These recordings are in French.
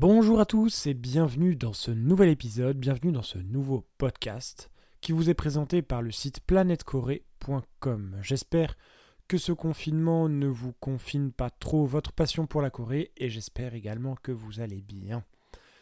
Bonjour à tous et bienvenue dans ce nouvel épisode, bienvenue dans ce nouveau podcast qui vous est présenté par le site planetcorée.com. J'espère que ce confinement ne vous confine pas trop votre passion pour la Corée et j'espère également que vous allez bien.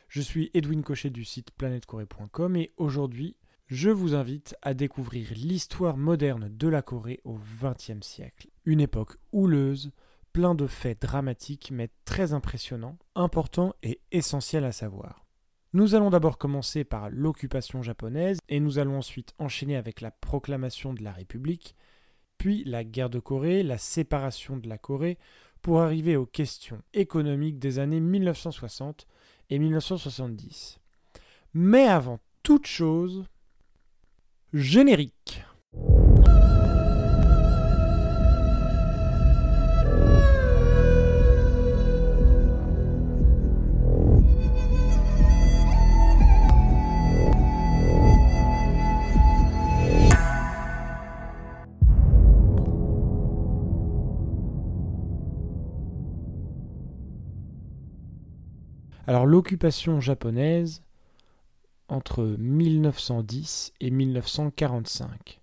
Je suis Edwin Cochet du site planetcorée.com et aujourd'hui je vous invite à découvrir l'histoire moderne de la Corée au XXe siècle. Une époque houleuse, plein de faits dramatiques mais très impressionnants, importants et essentiels à savoir. Nous allons d'abord commencer par l'occupation japonaise et nous allons ensuite enchaîner avec la proclamation de la République, puis la guerre de Corée, la séparation de la Corée, pour arriver aux questions économiques des années 1960 et 1970. Mais avant toute chose, générique. Alors l'occupation japonaise entre 1910 et 1945.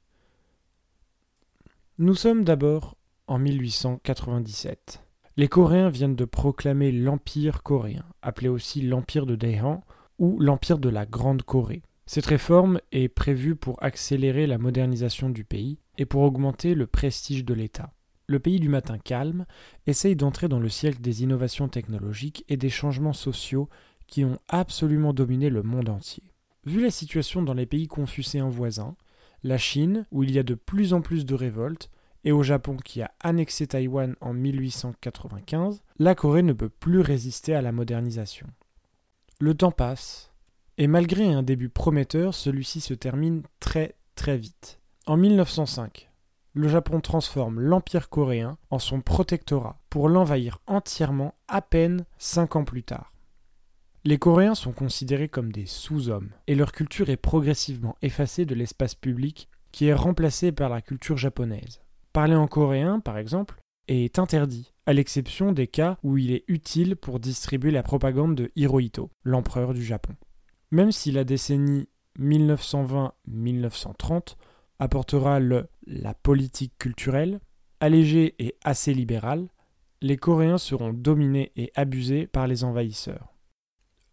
Nous sommes d'abord en 1897. Les Coréens viennent de proclamer l'Empire coréen, appelé aussi l'Empire de Daehan ou l'Empire de la Grande Corée. Cette réforme est prévue pour accélérer la modernisation du pays et pour augmenter le prestige de l'État. Le pays du matin calme essaye d'entrer dans le siècle des innovations technologiques et des changements sociaux qui ont absolument dominé le monde entier. Vu la situation dans les pays confucéens voisins, la Chine, où il y a de plus en plus de révoltes, et au Japon qui a annexé Taïwan en 1895, la Corée ne peut plus résister à la modernisation. Le temps passe, et malgré un début prometteur, celui-ci se termine très très vite. En 1905, le Japon transforme l'Empire coréen en son protectorat pour l'envahir entièrement à peine cinq ans plus tard. Les Coréens sont considérés comme des sous-hommes, et leur culture est progressivement effacée de l'espace public qui est remplacé par la culture japonaise. Parler en coréen, par exemple, est interdit, à l'exception des cas où il est utile pour distribuer la propagande de Hirohito, l'empereur du Japon. Même si la décennie 1920-1930 apportera le la politique culturelle, allégée et assez libérale, les Coréens seront dominés et abusés par les envahisseurs.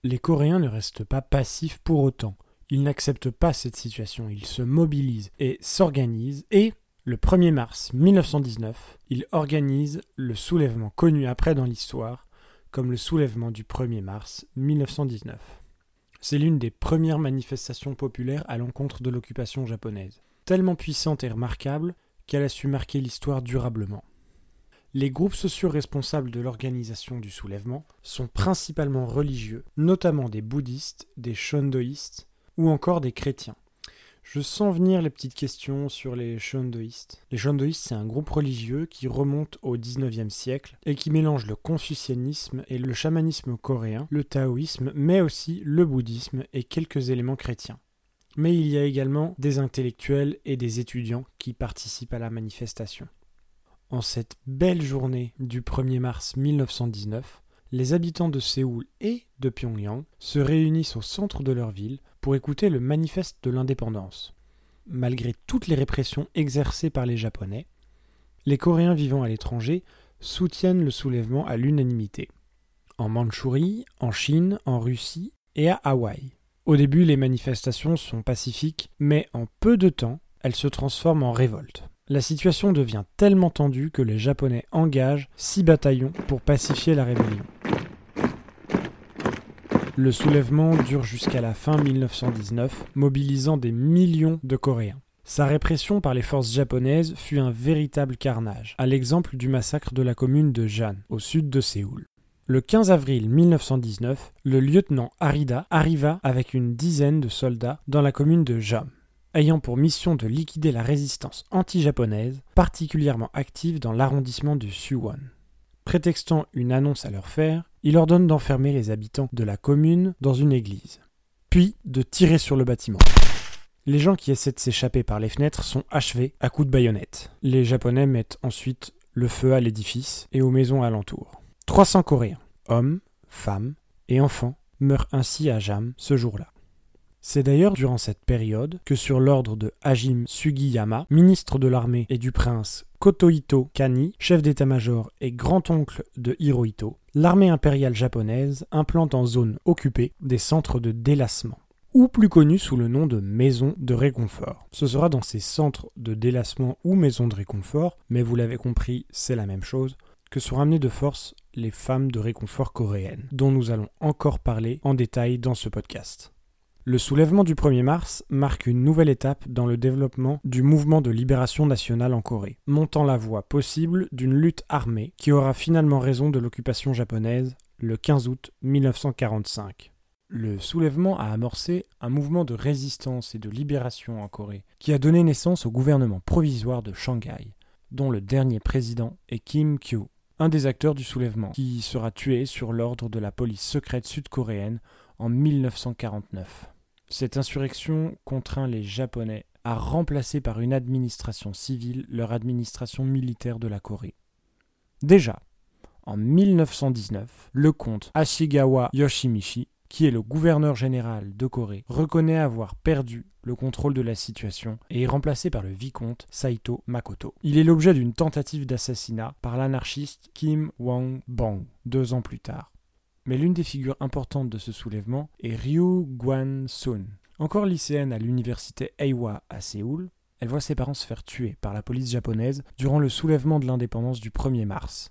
Les Coréens ne restent pas passifs pour autant. Ils n'acceptent pas cette situation, ils se mobilisent et s'organisent et, le 1er mars 1919, ils organisent le soulèvement connu après dans l'histoire comme le soulèvement du 1er mars 1919. C'est l'une des premières manifestations populaires à l'encontre de l'occupation japonaise, tellement puissante et remarquable qu'elle a su marquer l'histoire durablement. Les groupes sociaux responsables de l'organisation du soulèvement sont principalement religieux, notamment des bouddhistes, des shondoïstes ou encore des chrétiens. Je sens venir les petites questions sur les shondoïstes. Les shondoïstes, c'est un groupe religieux qui remonte au XIXe siècle et qui mélange le confucianisme et le chamanisme coréen, le taoïsme, mais aussi le bouddhisme et quelques éléments chrétiens. Mais il y a également des intellectuels et des étudiants qui participent à la manifestation. En cette belle journée du 1er mars 1919, les habitants de Séoul et de Pyongyang se réunissent au centre de leur ville pour écouter le manifeste de l'indépendance. Malgré toutes les répressions exercées par les Japonais, les Coréens vivant à l'étranger soutiennent le soulèvement à l'unanimité. En Mandchourie, en Chine, en Russie et à Hawaï. Au début, les manifestations sont pacifiques, mais en peu de temps, elles se transforment en révolte. La situation devient tellement tendue que les Japonais engagent six bataillons pour pacifier la rébellion. Le soulèvement dure jusqu'à la fin 1919, mobilisant des millions de Coréens. Sa répression par les forces japonaises fut un véritable carnage, à l'exemple du massacre de la commune de Jan, au sud de Séoul. Le 15 avril 1919, le lieutenant Arida arriva avec une dizaine de soldats dans la commune de Jam ayant pour mission de liquider la résistance anti-japonaise, particulièrement active dans l'arrondissement de Suwon. Prétextant une annonce à leur faire, il ordonne d'enfermer les habitants de la commune dans une église, puis de tirer sur le bâtiment. Les gens qui essaient de s'échapper par les fenêtres sont achevés à coups de baïonnette. Les Japonais mettent ensuite le feu à l'édifice et aux maisons alentours. 300 Coréens, hommes, femmes et enfant, meurt ainsi à Jam ce jour-là. C'est d'ailleurs durant cette période que sur l'ordre de Hajime Sugiyama, ministre de l'armée et du prince Kotohito Kani, chef d'état-major et grand-oncle de Hirohito, l'armée impériale japonaise implante en zone occupée des centres de délassement ou plus connus sous le nom de maisons de réconfort. Ce sera dans ces centres de délassement ou maisons de réconfort, mais vous l'avez compris, c'est la même chose, que sont ramenées de force les femmes de réconfort coréennes, dont nous allons encore parler en détail dans ce podcast. Le soulèvement du 1er mars marque une nouvelle étape dans le développement du mouvement de libération nationale en Corée, montant la voie possible d'une lutte armée qui aura finalement raison de l'occupation japonaise le 15 août 1945. Le soulèvement a amorcé un mouvement de résistance et de libération en Corée, qui a donné naissance au gouvernement provisoire de Shanghai, dont le dernier président est Kim Kyo, un des acteurs du soulèvement, qui sera tué sur l'ordre de la police secrète sud-coréenne en 1949. Cette insurrection contraint les Japonais à remplacer par une administration civile leur administration militaire de la Corée. Déjà, en 1919, le comte Ashigawa Yoshimichi, qui est le gouverneur général de Corée, reconnaît avoir perdu le contrôle de la situation et est remplacé par le vicomte Saito Makoto. Il est l'objet d'une tentative d'assassinat par l'anarchiste Kim Wang-bong deux ans plus tard. Mais l'une des figures importantes de ce soulèvement est Ryu Gwan-sun. Encore lycéenne à l'université Eiwa à Séoul, elle voit ses parents se faire tuer par la police japonaise durant le soulèvement de l'indépendance du 1er mars.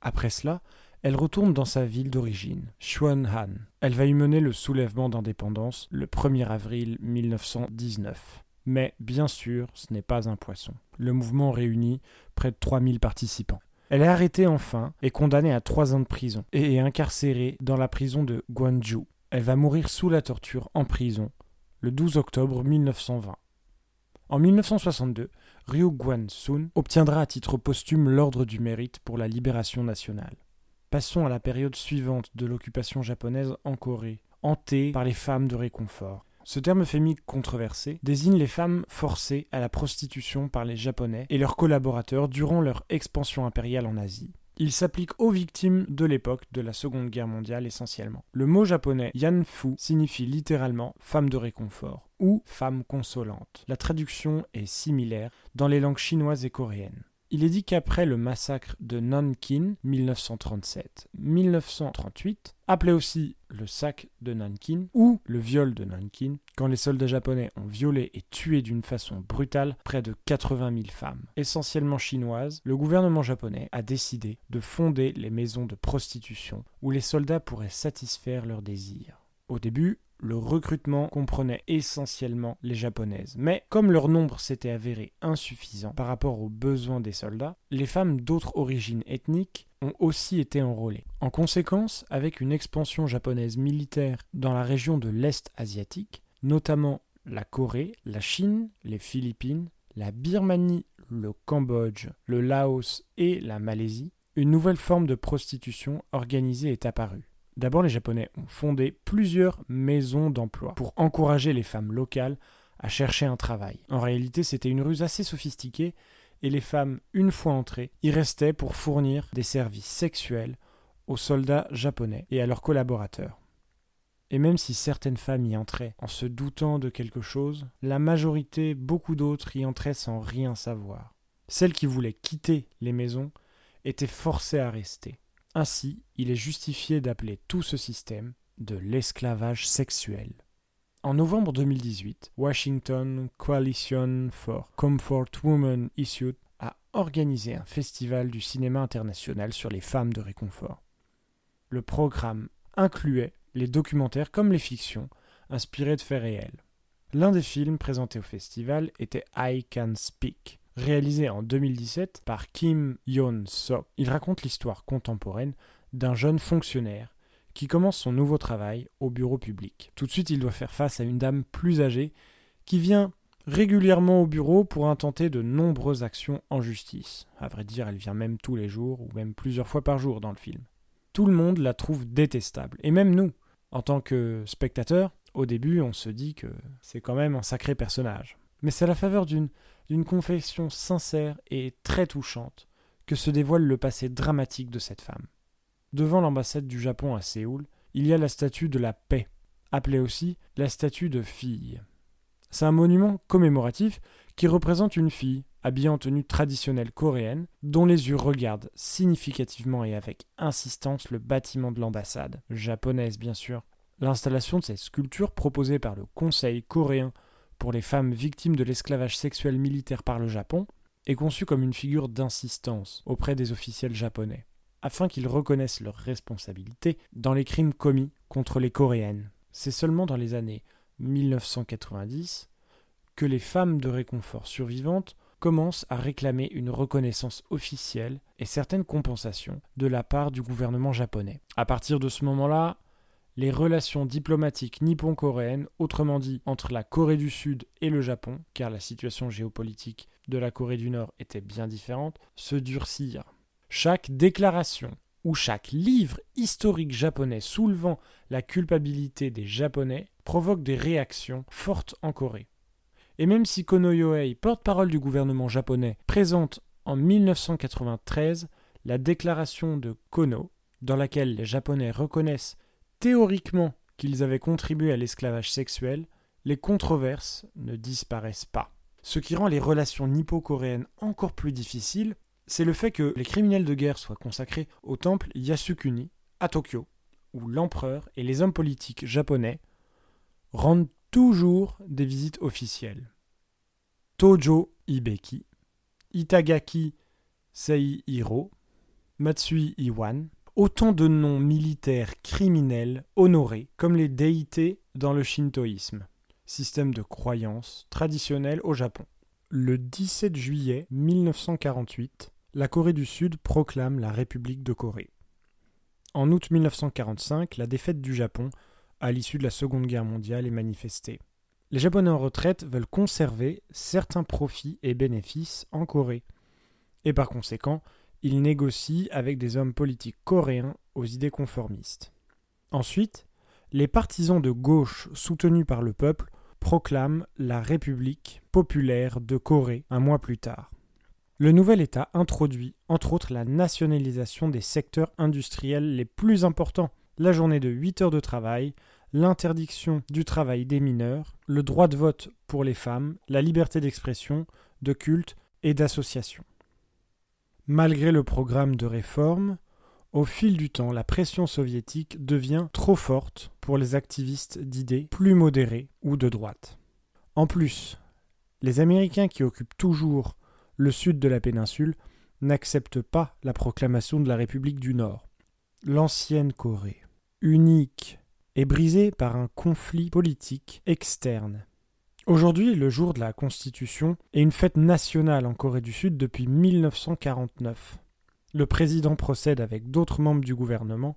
Après cela, elle retourne dans sa ville d'origine, Xuanhan. Elle va y mener le soulèvement d'indépendance le 1er avril 1919. Mais bien sûr, ce n'est pas un poisson. Le mouvement réunit près de 3000 participants. Elle est arrêtée enfin et condamnée à trois ans de prison et est incarcérée dans la prison de Gwangju. Elle va mourir sous la torture en prison le 12 octobre 1920. En 1962, Ryu Guan-sun obtiendra à titre posthume l'Ordre du Mérite pour la libération nationale. Passons à la période suivante de l'occupation japonaise en Corée, hantée par les femmes de réconfort. Ce terme fémique controversé désigne les femmes forcées à la prostitution par les Japonais et leurs collaborateurs durant leur expansion impériale en Asie. Il s'applique aux victimes de l'époque de la Seconde Guerre mondiale essentiellement. Le mot japonais yanfu signifie littéralement femme de réconfort ou femme consolante. La traduction est similaire dans les langues chinoises et coréennes. Il est dit qu'après le massacre de Nankin 1937-1938, appelé aussi le sac de Nankin ou le viol de Nankin, quand les soldats japonais ont violé et tué d'une façon brutale près de 80 000 femmes, essentiellement chinoises, le gouvernement japonais a décidé de fonder les maisons de prostitution où les soldats pourraient satisfaire leurs désirs. Au début, le recrutement comprenait essentiellement les japonaises. Mais comme leur nombre s'était avéré insuffisant par rapport aux besoins des soldats, les femmes d'autres origines ethniques ont aussi été enrôlées. En conséquence, avec une expansion japonaise militaire dans la région de l'Est asiatique, notamment la Corée, la Chine, les Philippines, la Birmanie, le Cambodge, le Laos et la Malaisie, une nouvelle forme de prostitution organisée est apparue. D'abord, les Japonais ont fondé plusieurs maisons d'emploi pour encourager les femmes locales à chercher un travail. En réalité, c'était une ruse assez sophistiquée et les femmes, une fois entrées, y restaient pour fournir des services sexuels aux soldats japonais et à leurs collaborateurs. Et même si certaines femmes y entraient en se doutant de quelque chose, la majorité, beaucoup d'autres y entraient sans rien savoir. Celles qui voulaient quitter les maisons étaient forcées à rester. Ainsi, il est justifié d'appeler tout ce système de l'esclavage sexuel. En novembre 2018, Washington Coalition for Comfort Women Issued a organisé un festival du cinéma international sur les femmes de réconfort. Le programme incluait les documentaires comme les fictions inspirés de faits réels. L'un des films présentés au festival était I Can Speak, Réalisé en 2017 par Kim Yeon-sok, il raconte l'histoire contemporaine d'un jeune fonctionnaire qui commence son nouveau travail au bureau public. Tout de suite, il doit faire face à une dame plus âgée qui vient régulièrement au bureau pour intenter de nombreuses actions en justice. À vrai dire, elle vient même tous les jours ou même plusieurs fois par jour dans le film. Tout le monde la trouve détestable, et même nous, en tant que spectateurs, au début, on se dit que c'est quand même un sacré personnage. Mais c'est à la faveur d'une d'une confession sincère et très touchante que se dévoile le passé dramatique de cette femme. Devant l'ambassade du Japon à Séoul, il y a la statue de la paix, appelée aussi la statue de fille. C'est un monument commémoratif qui représente une fille habillée en tenue traditionnelle coréenne, dont les yeux regardent significativement et avec insistance le bâtiment de l'ambassade, japonaise bien sûr. L'installation de cette sculpture proposée par le Conseil coréen pour les femmes victimes de l'esclavage sexuel militaire par le Japon est conçue comme une figure d'insistance auprès des officiels japonais, afin qu'ils reconnaissent leurs responsabilités dans les crimes commis contre les Coréennes. C'est seulement dans les années 1990 que les femmes de réconfort survivantes commencent à réclamer une reconnaissance officielle et certaines compensations de la part du gouvernement japonais. À partir de ce moment-là, les relations diplomatiques nippon-coréennes, autrement dit entre la Corée du Sud et le Japon, car la situation géopolitique de la Corée du Nord était bien différente, se durcirent. Chaque déclaration ou chaque livre historique japonais soulevant la culpabilité des Japonais provoque des réactions fortes en Corée. Et même si Kono Yohei, porte-parole du gouvernement japonais, présente en 1993 la déclaration de Kono, dans laquelle les Japonais reconnaissent théoriquement qu'ils avaient contribué à l'esclavage sexuel, les controverses ne disparaissent pas. Ce qui rend les relations nippo-coréennes encore plus difficiles, c'est le fait que les criminels de guerre soient consacrés au temple Yasukuni à Tokyo, où l'empereur et les hommes politiques japonais rendent toujours des visites officielles. Tojo Hibeki, Itagaki Seihiro, Matsui Iwan, autant de noms militaires criminels honorés comme les déités dans le shintoïsme, système de croyance traditionnel au Japon. Le 17 juillet 1948, la Corée du Sud proclame la République de Corée. En août 1945, la défaite du Japon à l'issue de la Seconde Guerre mondiale est manifestée. Les Japonais en retraite veulent conserver certains profits et bénéfices en Corée, et par conséquent, ils négocient avec des hommes politiques coréens aux idées conformistes. Ensuite, les partisans de gauche soutenus par le peuple proclament la République populaire de Corée un mois plus tard. Le nouvel État introduit entre autres la nationalisation des secteurs industriels les plus importants, la journée de 8 heures de travail, l'interdiction du travail des mineurs, le droit de vote pour les femmes, la liberté d'expression, de culte et d'association. Malgré le programme de réforme, au fil du temps, la pression soviétique devient trop forte pour les activistes d'idées plus modérées ou de droite. En plus, les Américains qui occupent toujours le sud de la péninsule n'acceptent pas la proclamation de la République du Nord. L'ancienne Corée, unique, est brisée par un conflit politique externe. Aujourd'hui, le jour de la Constitution est une fête nationale en Corée du Sud depuis 1949. Le président procède avec d'autres membres du gouvernement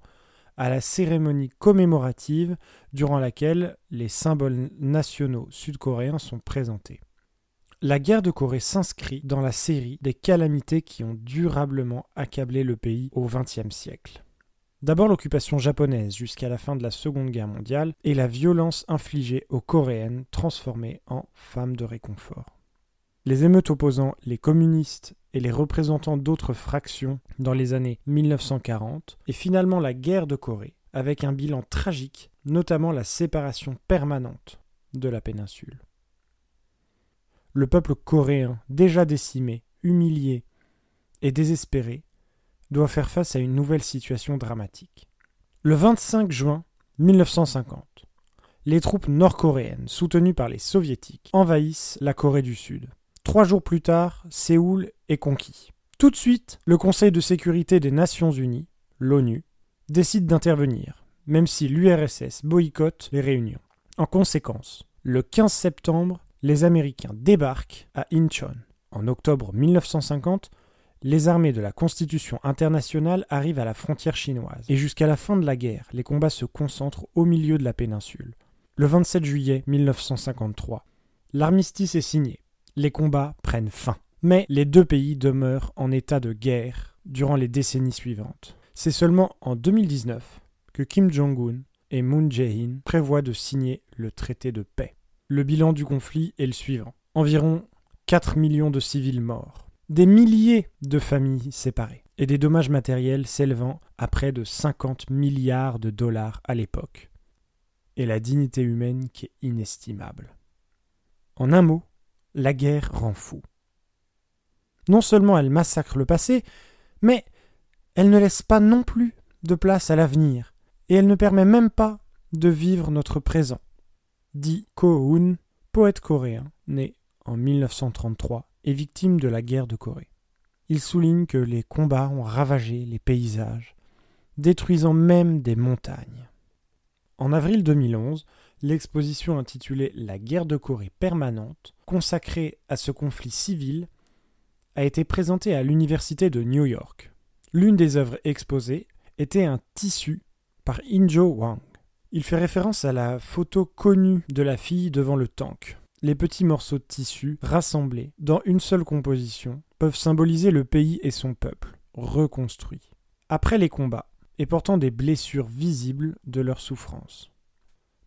à la cérémonie commémorative durant laquelle les symboles nationaux sud-coréens sont présentés. La guerre de Corée s'inscrit dans la série des calamités qui ont durablement accablé le pays au XXe siècle. D'abord l'occupation japonaise jusqu'à la fin de la Seconde Guerre mondiale et la violence infligée aux Coréennes transformées en femmes de réconfort. Les émeutes opposant les communistes et les représentants d'autres fractions dans les années 1940 et finalement la guerre de Corée avec un bilan tragique, notamment la séparation permanente de la péninsule le peuple coréen, déjà décimé, humilié et désespéré, doit faire face à une nouvelle situation dramatique. Le 25 juin 1950, les troupes nord-coréennes, soutenues par les soviétiques, envahissent la Corée du Sud. Trois jours plus tard, Séoul est conquis. Tout de suite, le Conseil de sécurité des Nations Unies, l'ONU, décide d'intervenir, même si l'URSS boycotte les réunions. En conséquence, le 15 septembre, les Américains débarquent à Incheon. En octobre 1950, les armées de la Constitution internationale arrivent à la frontière chinoise, et jusqu'à la fin de la guerre, les combats se concentrent au milieu de la péninsule. Le 27 juillet 1953, l'armistice est signé. Les combats prennent fin. Mais les deux pays demeurent en état de guerre durant les décennies suivantes. C'est seulement en 2019 que Kim Jong-un et Moon Jae-in prévoient de signer le traité de paix. Le bilan du conflit est le suivant. Environ 4 millions de civils morts, des milliers de familles séparées, et des dommages matériels s'élevant à près de 50 milliards de dollars à l'époque, et la dignité humaine qui est inestimable. En un mot, la guerre rend fou. Non seulement elle massacre le passé, mais elle ne laisse pas non plus de place à l'avenir, et elle ne permet même pas de vivre notre présent, dit Ko Hoon, poète coréen, né en 1933 victime de la guerre de Corée. Il souligne que les combats ont ravagé les paysages, détruisant même des montagnes. En avril 2011, l'exposition intitulée La guerre de Corée permanente, consacrée à ce conflit civil, a été présentée à l'Université de New York. L'une des œuvres exposées était un tissu par Injo Wang. Il fait référence à la photo connue de la fille devant le tank. Les petits morceaux de tissu, rassemblés dans une seule composition, peuvent symboliser le pays et son peuple, reconstruits. Après les combats, et portant des blessures visibles de leur souffrance.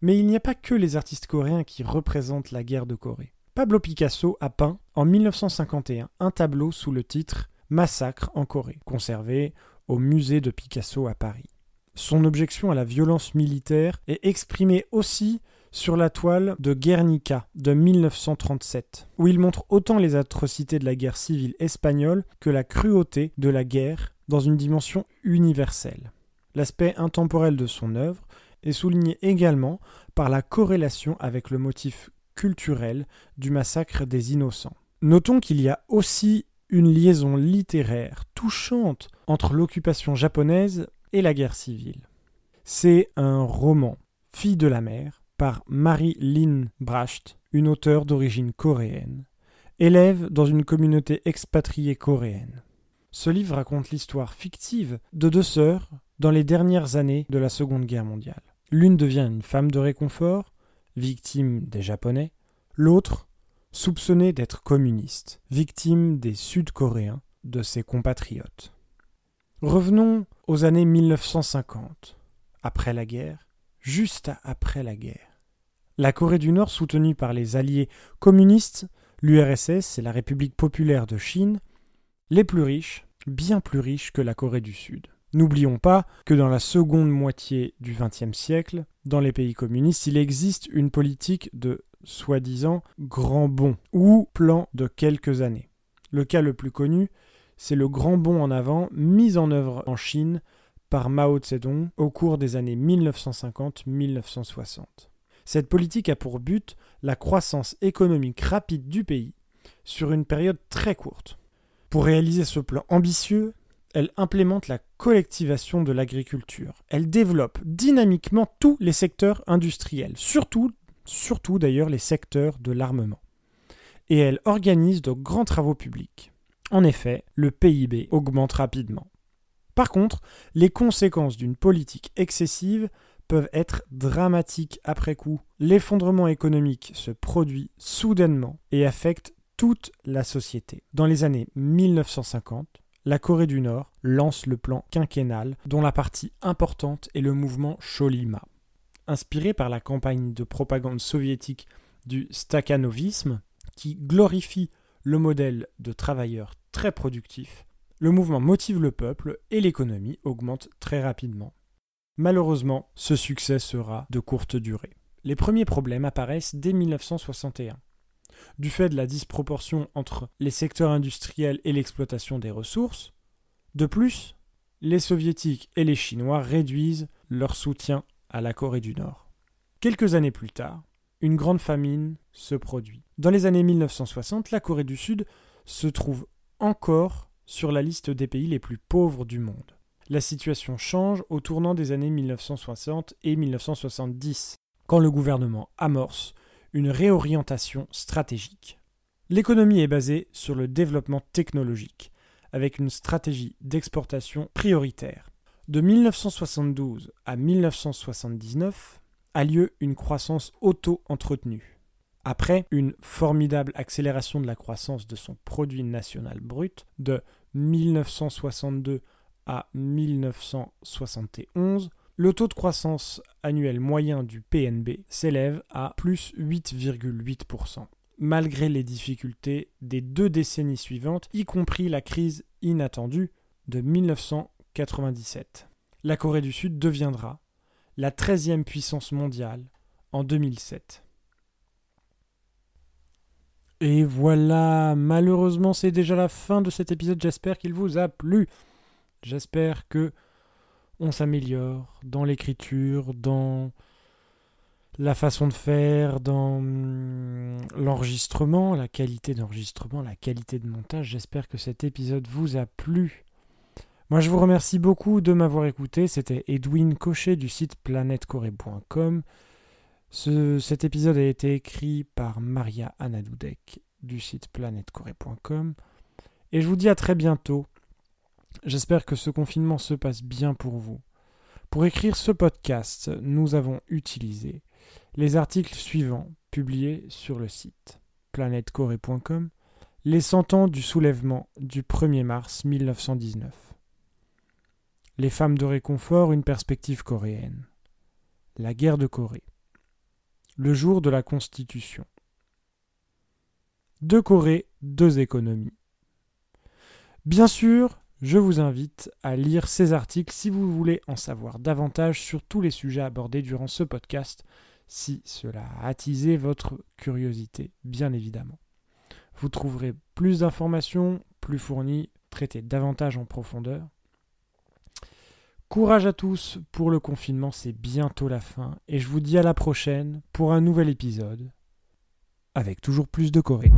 Mais il n'y a pas que les artistes coréens qui représentent la guerre de Corée. Pablo Picasso a peint en 1951 un tableau sous le titre Massacre en Corée, conservé au musée de Picasso à Paris. Son objection à la violence militaire est exprimée aussi sur la toile de Guernica de 1937, où il montre autant les atrocités de la guerre civile espagnole que la cruauté de la guerre dans une dimension universelle. L'aspect intemporel de son œuvre est souligné également par la corrélation avec le motif culturel du massacre des innocents. Notons qu'il y a aussi une liaison littéraire touchante entre l'occupation japonaise et la guerre civile. C'est un roman, Fille de la mer, par Marie-Lynn Bracht, une auteure d'origine coréenne, élève dans une communauté expatriée coréenne. Ce livre raconte l'histoire fictive de deux sœurs dans les dernières années de la Seconde Guerre mondiale. L'une devient une femme de réconfort, victime des Japonais, l'autre soupçonnée d'être communiste, victime des Sud-Coréens, de ses compatriotes. Revenons aux années 1950, après la guerre, juste après la guerre. La Corée du Nord, soutenue par les alliés communistes, l'URSS et la République populaire de Chine, les plus riches, bien plus riches que la Corée du Sud. N'oublions pas que dans la seconde moitié du XXe siècle, dans les pays communistes, il existe une politique de soi-disant grand bond ou plan de quelques années. Le cas le plus connu, c'est le grand bond en avant mis en œuvre en Chine par Mao Zedong au cours des années 1950-1960. Cette politique a pour but la croissance économique rapide du pays sur une période très courte. Pour réaliser ce plan ambitieux, elle implémente la collectivation de l'agriculture. Elle développe dynamiquement tous les secteurs industriels, surtout, surtout d'ailleurs les secteurs de l'armement. Et elle organise de grands travaux publics. En effet, le PIB augmente rapidement. Par contre, les conséquences d'une politique excessive peuvent être dramatiques après coup. L'effondrement économique se produit soudainement et affecte toute la société. Dans les années 1950, la Corée du Nord lance le plan quinquennal, dont la partie importante est le mouvement Cholima. Inspiré par la campagne de propagande soviétique du stakhanovisme, qui glorifie le modèle de travailleurs très productif, le mouvement motive le peuple et l'économie augmente très rapidement. Malheureusement, ce succès sera de courte durée. Les premiers problèmes apparaissent dès 1961 du fait de la disproportion entre les secteurs industriels et l'exploitation des ressources. De plus, les soviétiques et les chinois réduisent leur soutien à la Corée du Nord. Quelques années plus tard, une grande famine se produit. Dans les années 1960, la Corée du Sud se trouve encore sur la liste des pays les plus pauvres du monde. La situation change au tournant des années 1960 et 1970, quand le gouvernement amorce une réorientation stratégique. L'économie est basée sur le développement technologique, avec une stratégie d'exportation prioritaire. De 1972 à 1979 a lieu une croissance auto-entretenue. Après une formidable accélération de la croissance de son produit national brut de 1962 à 1971, le taux de croissance annuel moyen du PNB s'élève à plus 8,8%, malgré les difficultés des deux décennies suivantes, y compris la crise inattendue de 1997. la Corée du Sud deviendra la 13e puissance mondiale en 2007. Et voilà, malheureusement c'est déjà la fin de cet épisode, j'espère qu'il vous a plu. J'espère que on s'améliore dans l'écriture, dans la façon de faire, dans hum, l'enregistrement, la qualité d'enregistrement, la qualité de montage. J'espère que cet épisode vous a plu. Moi, je vous remercie beaucoup de m'avoir écouté. C'était Edwin Cochet du site planètecorée.com. cet épisode a été écrit par Maria Anadoudek du site planètecorée.com. Et je vous dis à très bientôt. J'espère que ce confinement se passe bien pour vous. Pour écrire ce podcast, nous avons utilisé les articles suivants publiés sur le site planètecorée.com Les cent ans du soulèvement du 1er mars 1919. Les femmes de réconfort, une perspective coréenne. La guerre de Corée. Le jour de la Constitution. Deux Corées, deux économies. Bien sûr, je vous invite à lire ces articles si vous voulez en savoir davantage sur tous les sujets abordés durant ce podcast, si cela a attisé votre curiosité, bien évidemment. Vous trouverez plus d'informations, plus fournies, traitées davantage en profondeur. Courage à tous pour le confinement, c'est bientôt la fin, et je vous dis à la prochaine pour un nouvel épisode, avec toujours plus de Corée.